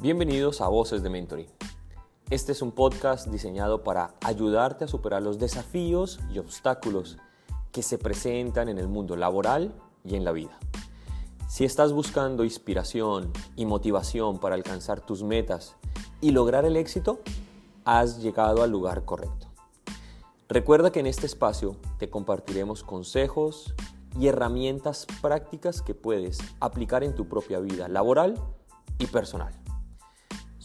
Bienvenidos a Voces de Mentoring. Este es un podcast diseñado para ayudarte a superar los desafíos y obstáculos que se presentan en el mundo laboral y en la vida. Si estás buscando inspiración y motivación para alcanzar tus metas y lograr el éxito, has llegado al lugar correcto. Recuerda que en este espacio te compartiremos consejos y herramientas prácticas que puedes aplicar en tu propia vida laboral y personal.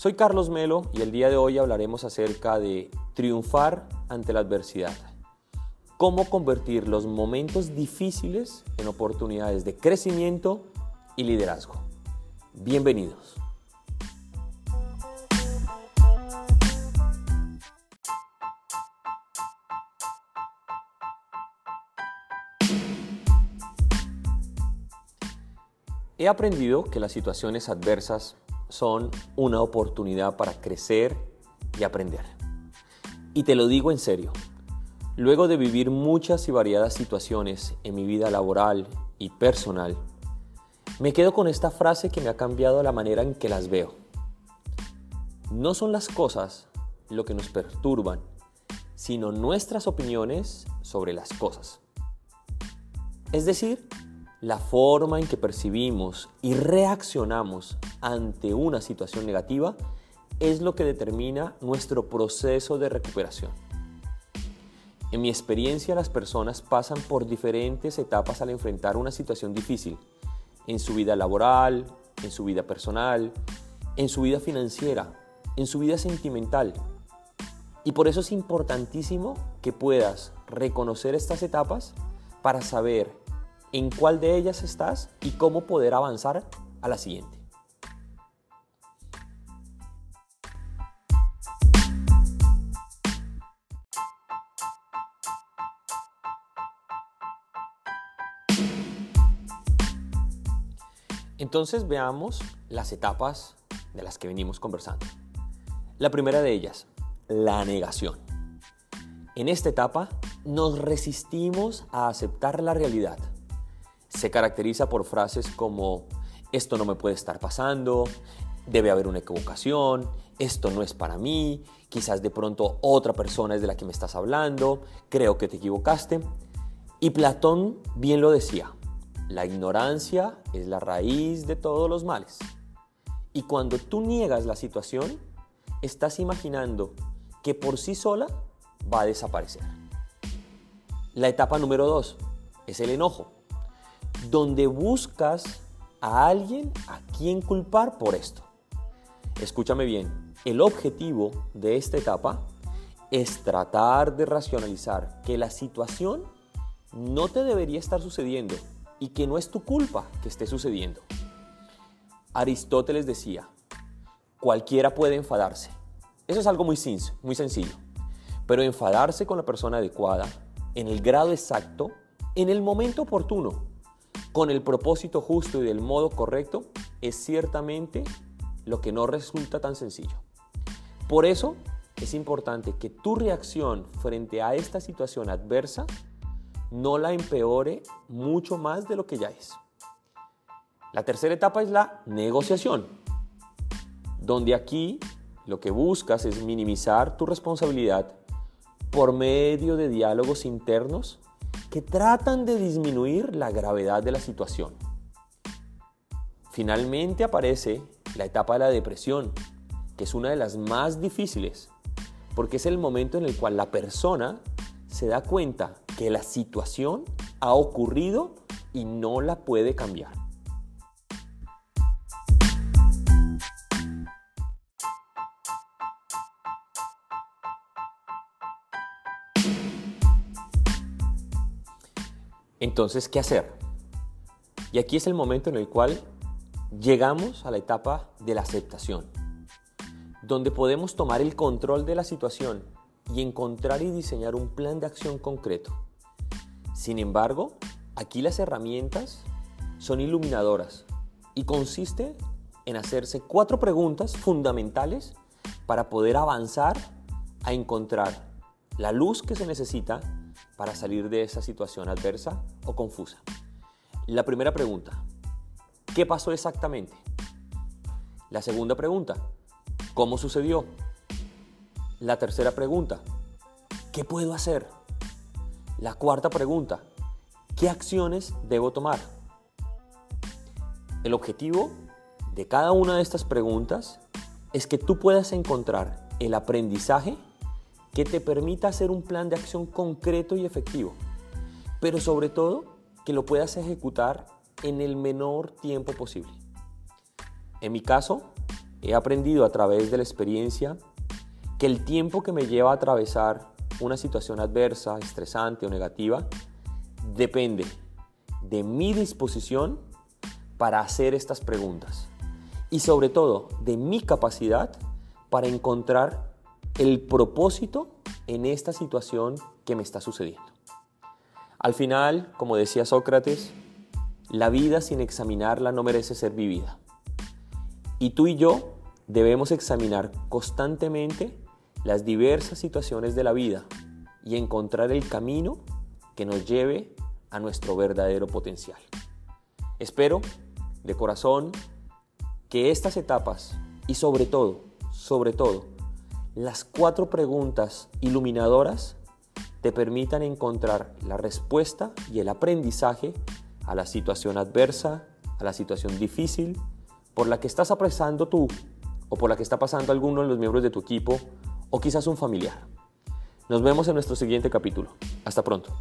Soy Carlos Melo y el día de hoy hablaremos acerca de triunfar ante la adversidad. Cómo convertir los momentos difíciles en oportunidades de crecimiento y liderazgo. Bienvenidos. He aprendido que las situaciones adversas son una oportunidad para crecer y aprender. Y te lo digo en serio. Luego de vivir muchas y variadas situaciones en mi vida laboral y personal, me quedo con esta frase que me ha cambiado la manera en que las veo. No son las cosas lo que nos perturban, sino nuestras opiniones sobre las cosas. Es decir, la forma en que percibimos y reaccionamos ante una situación negativa es lo que determina nuestro proceso de recuperación. En mi experiencia las personas pasan por diferentes etapas al enfrentar una situación difícil, en su vida laboral, en su vida personal, en su vida financiera, en su vida sentimental. Y por eso es importantísimo que puedas reconocer estas etapas para saber en cuál de ellas estás y cómo poder avanzar a la siguiente. Entonces veamos las etapas de las que venimos conversando. La primera de ellas, la negación. En esta etapa nos resistimos a aceptar la realidad se caracteriza por frases como esto no me puede estar pasando, debe haber una equivocación, esto no es para mí, quizás de pronto otra persona es de la que me estás hablando, creo que te equivocaste. Y Platón bien lo decía, la ignorancia es la raíz de todos los males. Y cuando tú niegas la situación, estás imaginando que por sí sola va a desaparecer. La etapa número dos es el enojo donde buscas a alguien a quien culpar por esto. Escúchame bien, el objetivo de esta etapa es tratar de racionalizar que la situación no te debería estar sucediendo y que no es tu culpa que esté sucediendo. Aristóteles decía, cualquiera puede enfadarse. Eso es algo muy, muy sencillo. Pero enfadarse con la persona adecuada, en el grado exacto, en el momento oportuno, con el propósito justo y del modo correcto es ciertamente lo que no resulta tan sencillo. Por eso es importante que tu reacción frente a esta situación adversa no la empeore mucho más de lo que ya es. La tercera etapa es la negociación, donde aquí lo que buscas es minimizar tu responsabilidad por medio de diálogos internos que tratan de disminuir la gravedad de la situación. Finalmente aparece la etapa de la depresión, que es una de las más difíciles, porque es el momento en el cual la persona se da cuenta que la situación ha ocurrido y no la puede cambiar. Entonces, ¿qué hacer? Y aquí es el momento en el cual llegamos a la etapa de la aceptación, donde podemos tomar el control de la situación y encontrar y diseñar un plan de acción concreto. Sin embargo, aquí las herramientas son iluminadoras y consiste en hacerse cuatro preguntas fundamentales para poder avanzar a encontrar la luz que se necesita para salir de esa situación adversa o confusa. La primera pregunta, ¿qué pasó exactamente? La segunda pregunta, ¿cómo sucedió? La tercera pregunta, ¿qué puedo hacer? La cuarta pregunta, ¿qué acciones debo tomar? El objetivo de cada una de estas preguntas es que tú puedas encontrar el aprendizaje que te permita hacer un plan de acción concreto y efectivo, pero sobre todo que lo puedas ejecutar en el menor tiempo posible. En mi caso, he aprendido a través de la experiencia que el tiempo que me lleva a atravesar una situación adversa, estresante o negativa depende de mi disposición para hacer estas preguntas y sobre todo de mi capacidad para encontrar el propósito en esta situación que me está sucediendo. Al final, como decía Sócrates, la vida sin examinarla no merece ser vivida. Y tú y yo debemos examinar constantemente las diversas situaciones de la vida y encontrar el camino que nos lleve a nuestro verdadero potencial. Espero de corazón que estas etapas y sobre todo, sobre todo, las cuatro preguntas iluminadoras te permitan encontrar la respuesta y el aprendizaje a la situación adversa, a la situación difícil por la que estás apresando tú o por la que está pasando alguno de los miembros de tu equipo o quizás un familiar. Nos vemos en nuestro siguiente capítulo. Hasta pronto.